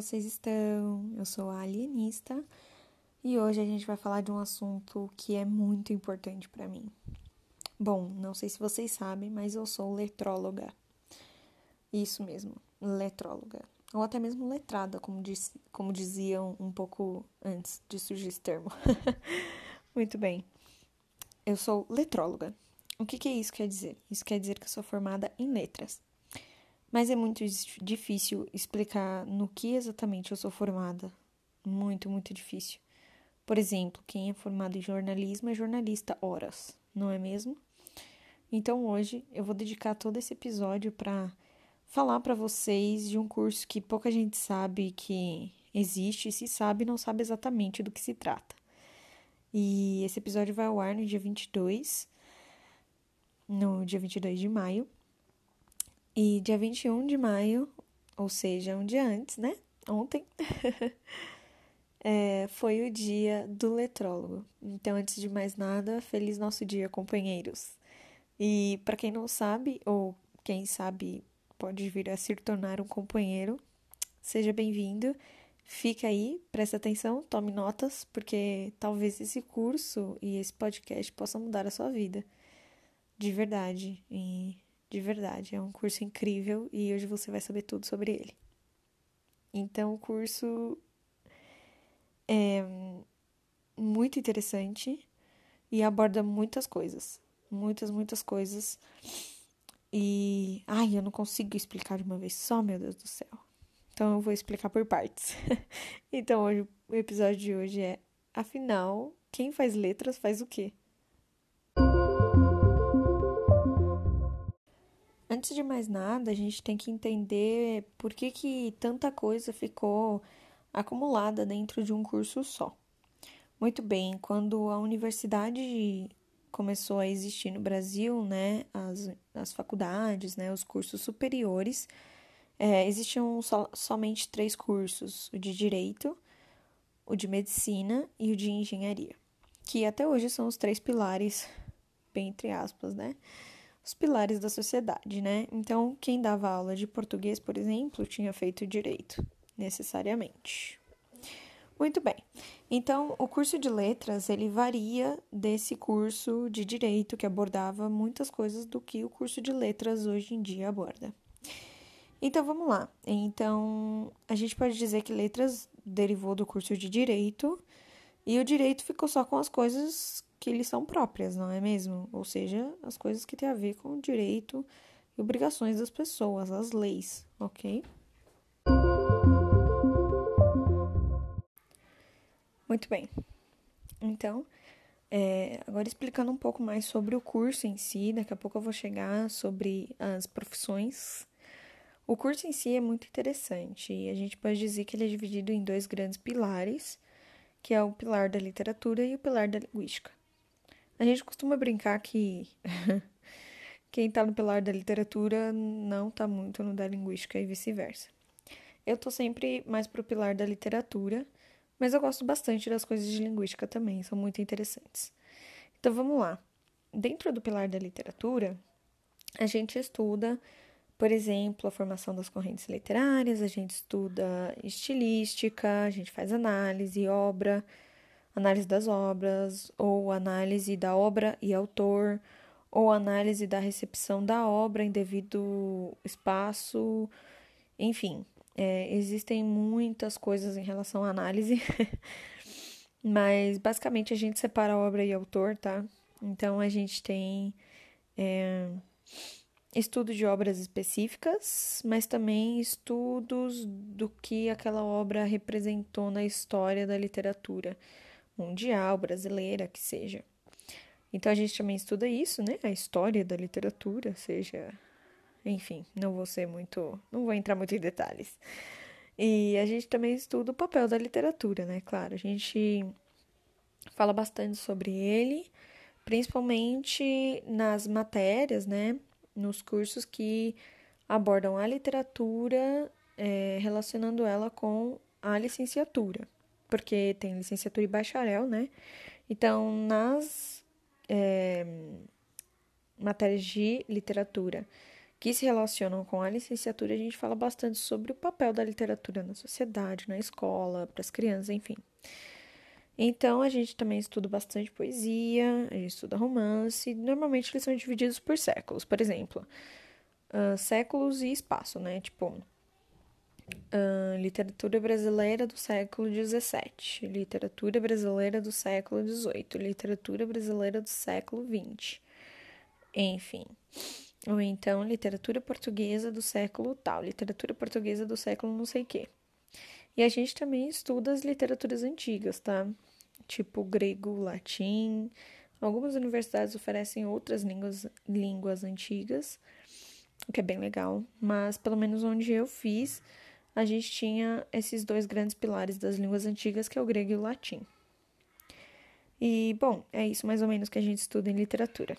vocês estão? Eu sou a alienista e hoje a gente vai falar de um assunto que é muito importante para mim. Bom, não sei se vocês sabem, mas eu sou letróloga. Isso mesmo, letróloga. Ou até mesmo letrada, como, diz, como diziam um pouco antes de surgir esse termo. muito bem. Eu sou letróloga. O que, que isso quer dizer? Isso quer dizer que eu sou formada em letras. Mas é muito difícil explicar no que exatamente eu sou formada. Muito, muito difícil. Por exemplo, quem é formado em jornalismo é jornalista horas, não é mesmo? Então hoje eu vou dedicar todo esse episódio para falar para vocês de um curso que pouca gente sabe que existe, e se sabe, não sabe exatamente do que se trata. E esse episódio vai ao ar no dia 22, no dia 22 de maio. E dia 21 de maio, ou seja, um dia antes, né? Ontem, é, foi o dia do letrólogo. Então, antes de mais nada, feliz nosso dia, companheiros. E para quem não sabe, ou quem sabe pode vir a se tornar um companheiro, seja bem-vindo. Fica aí, presta atenção, tome notas, porque talvez esse curso e esse podcast possam mudar a sua vida. De verdade. E de verdade. É um curso incrível e hoje você vai saber tudo sobre ele. Então, o curso é muito interessante e aborda muitas coisas. Muitas, muitas coisas. E. Ai, eu não consigo explicar de uma vez só, meu Deus do céu. Então, eu vou explicar por partes. então, hoje, o episódio de hoje é: afinal, quem faz letras faz o quê? Antes de mais nada, a gente tem que entender por que, que tanta coisa ficou acumulada dentro de um curso só. Muito bem, quando a universidade começou a existir no Brasil, né, as, as faculdades, né, os cursos superiores, é, existiam so, somente três cursos: o de Direito, o de Medicina e o de Engenharia, que até hoje são os três pilares, bem entre aspas, né, os pilares da sociedade, né? Então, quem dava aula de português, por exemplo, tinha feito direito, necessariamente. Muito bem. Então, o curso de letras, ele varia desse curso de direito que abordava muitas coisas do que o curso de letras hoje em dia aborda. Então, vamos lá. Então, a gente pode dizer que letras derivou do curso de direito e o direito ficou só com as coisas que lhes são próprias, não é mesmo? Ou seja, as coisas que têm a ver com o direito e obrigações das pessoas, as leis, ok? Muito bem. Então, é, agora explicando um pouco mais sobre o curso em si, daqui a pouco eu vou chegar sobre as profissões. O curso em si é muito interessante e a gente pode dizer que ele é dividido em dois grandes pilares, que é o pilar da literatura e o pilar da linguística. A gente costuma brincar que quem tá no pilar da literatura não tá muito no da linguística e vice-versa. Eu tô sempre mais pro pilar da literatura, mas eu gosto bastante das coisas de linguística também, são muito interessantes. Então vamos lá. Dentro do pilar da literatura, a gente estuda, por exemplo, a formação das correntes literárias, a gente estuda estilística, a gente faz análise, obra, análise das obras, ou análise da obra e autor, ou análise da recepção da obra em devido espaço, enfim, é, existem muitas coisas em relação à análise, mas basicamente a gente separa obra e autor, tá? Então a gente tem é, estudo de obras específicas, mas também estudos do que aquela obra representou na história da literatura mundial, brasileira, que seja. Então a gente também estuda isso, né? A história da literatura, seja. Enfim, não vou ser muito. Não vou entrar muito em detalhes. E a gente também estuda o papel da literatura, né? Claro, a gente fala bastante sobre ele, principalmente nas matérias, né? Nos cursos que abordam a literatura, é, relacionando ela com a licenciatura porque tem licenciatura e bacharel, né? Então, nas é, matérias de literatura que se relacionam com a licenciatura, a gente fala bastante sobre o papel da literatura na sociedade, na escola, para as crianças, enfim. Então, a gente também estuda bastante poesia, a gente estuda romance, normalmente eles são divididos por séculos. Por exemplo, uh, séculos e espaço, né? Tipo, literatura brasileira do século XVII, literatura brasileira do século XVIII, literatura brasileira do século XX, enfim. Ou então literatura portuguesa do século tal, literatura portuguesa do século não sei quê. E a gente também estuda as literaturas antigas, tá? Tipo grego, latim. Algumas universidades oferecem outras línguas, línguas antigas, o que é bem legal. Mas pelo menos onde eu fiz, a gente tinha esses dois grandes pilares das línguas antigas, que é o grego e o latim. E, bom, é isso mais ou menos que a gente estuda em literatura.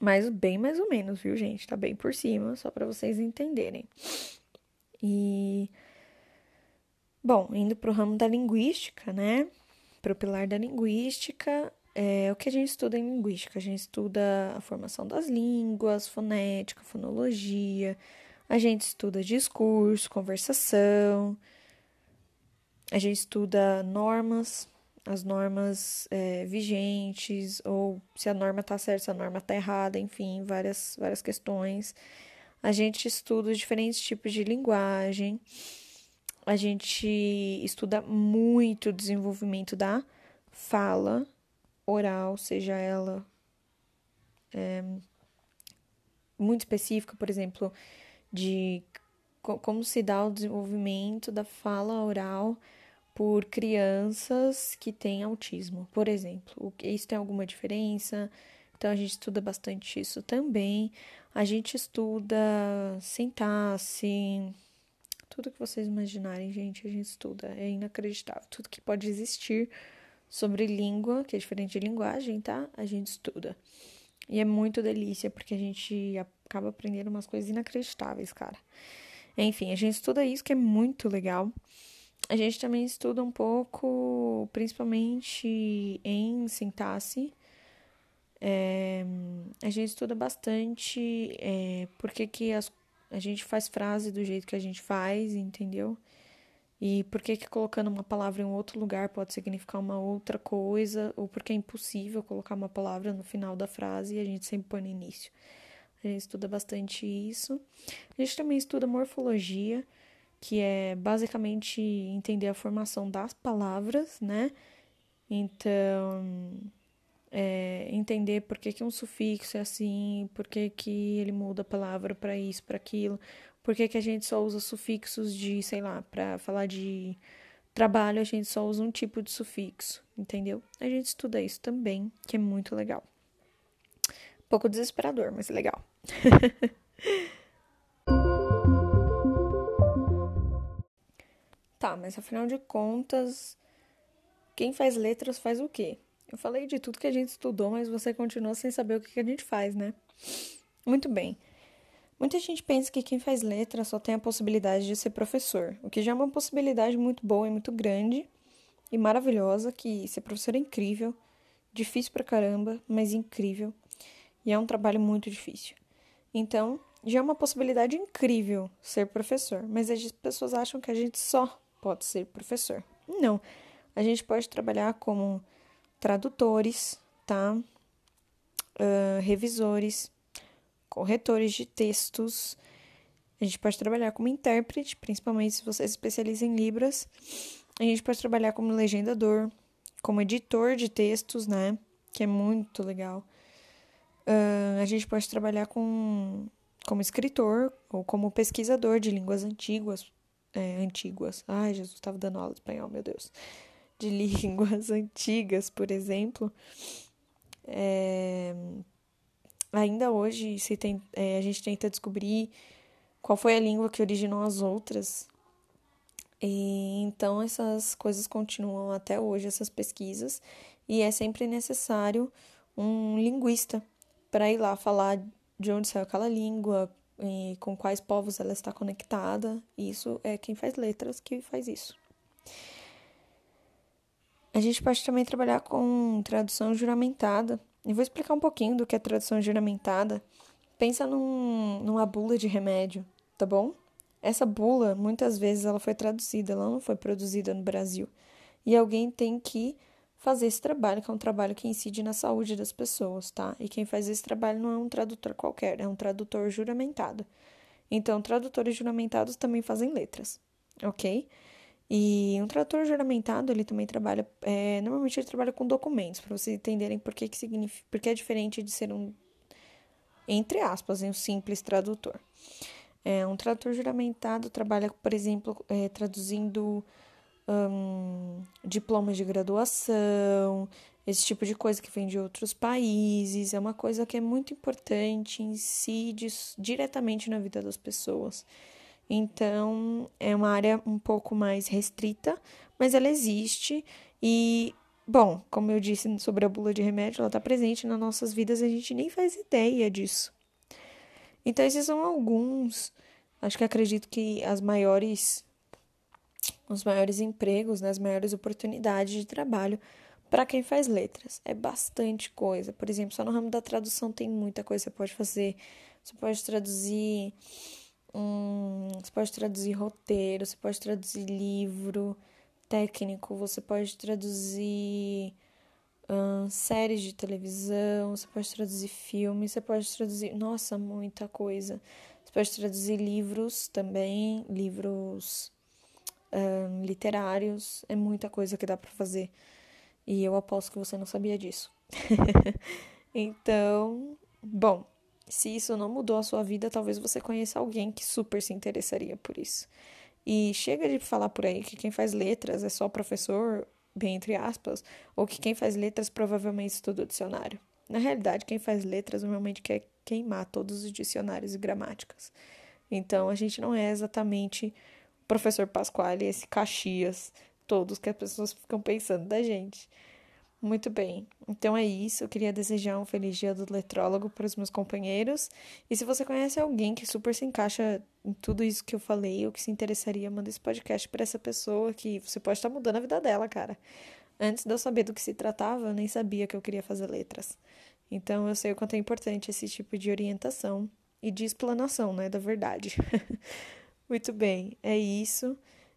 Mas bem mais ou menos, viu, gente? Tá bem por cima, só para vocês entenderem. E. Bom, indo pro ramo da linguística, né? Pro pilar da linguística, é o que a gente estuda em linguística. A gente estuda a formação das línguas, fonética, fonologia. A gente estuda discurso, conversação. A gente estuda normas, as normas é, vigentes, ou se a norma está certa, se a norma está errada, enfim, várias, várias questões. A gente estuda diferentes tipos de linguagem. A gente estuda muito o desenvolvimento da fala oral, seja ela é, muito específica, por exemplo, de como se dá o desenvolvimento da fala oral por crianças que têm autismo, por exemplo. Isso tem alguma diferença? Então a gente estuda bastante isso também. A gente estuda sintaxe, tudo que vocês imaginarem, gente, a gente estuda. É inacreditável. Tudo que pode existir sobre língua, que é diferente de linguagem, tá? A gente estuda. E é muito delícia, porque a gente acaba aprendendo umas coisas inacreditáveis, cara. Enfim, a gente estuda isso que é muito legal a gente também estuda um pouco, principalmente em sintaxe. É, a gente estuda bastante é, porque que as, a gente faz frase do jeito que a gente faz, entendeu? E por que, que colocando uma palavra em outro lugar pode significar uma outra coisa, ou porque é impossível colocar uma palavra no final da frase e a gente sempre põe no início. A gente estuda bastante isso. A gente também estuda morfologia que é basicamente entender a formação das palavras, né? Então, é, entender por que, que um sufixo é assim, por que, que ele muda a palavra para isso, para aquilo, por que, que a gente só usa sufixos de, sei lá, para falar de trabalho, a gente só usa um tipo de sufixo, entendeu? A gente estuda isso também, que é muito legal. Pouco desesperador, mas legal. Tá, mas afinal de contas, quem faz letras faz o quê? Eu falei de tudo que a gente estudou, mas você continua sem saber o que a gente faz, né? Muito bem. Muita gente pensa que quem faz letras só tem a possibilidade de ser professor, o que já é uma possibilidade muito boa e muito grande e maravilhosa, que ser professor é incrível, difícil pra caramba, mas incrível. E é um trabalho muito difícil. Então, já é uma possibilidade incrível ser professor, mas as pessoas acham que a gente só pode ser professor. Não. A gente pode trabalhar como tradutores, tá? Uh, revisores, corretores de textos. A gente pode trabalhar como intérprete, principalmente se você se especializa em Libras. A gente pode trabalhar como legendador, como editor de textos, né? Que é muito legal. Uh, a gente pode trabalhar com, como escritor ou como pesquisador de línguas antigas, é, antigas. Ai, Jesus, estava dando aula de espanhol, meu Deus. De línguas antigas, por exemplo. É, ainda hoje se tem, é, a gente tenta descobrir qual foi a língua que originou as outras. E, então, essas coisas continuam até hoje, essas pesquisas, e é sempre necessário um linguista para ir lá falar de onde saiu aquela língua, e com quais povos ela está conectada. Isso é quem faz letras que faz isso. A gente pode também trabalhar com tradução juramentada. E vou explicar um pouquinho do que é tradução juramentada, Pensa num, numa bula de remédio, tá bom? Essa bula, muitas vezes, ela foi traduzida, ela não foi produzida no Brasil. E alguém tem que fazer esse trabalho, que é um trabalho que incide na saúde das pessoas, tá? E quem faz esse trabalho não é um tradutor qualquer, é um tradutor juramentado. Então, tradutores juramentados também fazem letras, ok? E um tradutor juramentado, ele também trabalha, é, normalmente ele trabalha com documentos, para vocês entenderem por que, que significa, porque é diferente de ser um, entre aspas, um simples tradutor. É, um tradutor juramentado trabalha, por exemplo, é, traduzindo um, diplomas de graduação, esse tipo de coisa que vem de outros países. É uma coisa que é muito importante, incide diretamente na vida das pessoas. Então, é uma área um pouco mais restrita, mas ela existe e, bom, como eu disse sobre a bula de remédio, ela está presente nas nossas vidas a gente nem faz ideia disso. Então, esses são alguns, acho que acredito que as maiores, os maiores empregos, né, as maiores oportunidades de trabalho para quem faz letras. É bastante coisa. Por exemplo, só no ramo da tradução tem muita coisa que você pode fazer. Você pode traduzir Hum, você pode traduzir roteiro, você pode traduzir livro técnico, você pode traduzir hum, séries de televisão, você pode traduzir filmes, você pode traduzir. Nossa, muita coisa. Você pode traduzir livros também, livros hum, literários, é muita coisa que dá para fazer. E eu aposto que você não sabia disso. então, bom. Se isso não mudou a sua vida, talvez você conheça alguém que super se interessaria por isso. E chega de falar por aí que quem faz letras é só professor, bem entre aspas, ou que quem faz letras provavelmente estuda o dicionário. Na realidade, quem faz letras normalmente quer queimar todos os dicionários e gramáticas. Então, a gente não é exatamente professor Pasquale, esse Caxias, todos que as pessoas ficam pensando da gente. Muito bem, então é isso. Eu queria desejar um feliz dia do letrólogo para os meus companheiros. E se você conhece alguém que super se encaixa em tudo isso que eu falei, ou que se interessaria, manda esse podcast para essa pessoa que você pode estar mudando a vida dela, cara. Antes de eu saber do que se tratava, eu nem sabia que eu queria fazer letras. Então eu sei o quanto é importante esse tipo de orientação e de explanação, né, da verdade. Muito bem, é isso.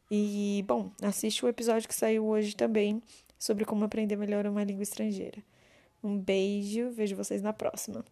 E, bom, assiste o episódio que saiu hoje também sobre como aprender melhor uma língua estrangeira. Um beijo, vejo vocês na próxima.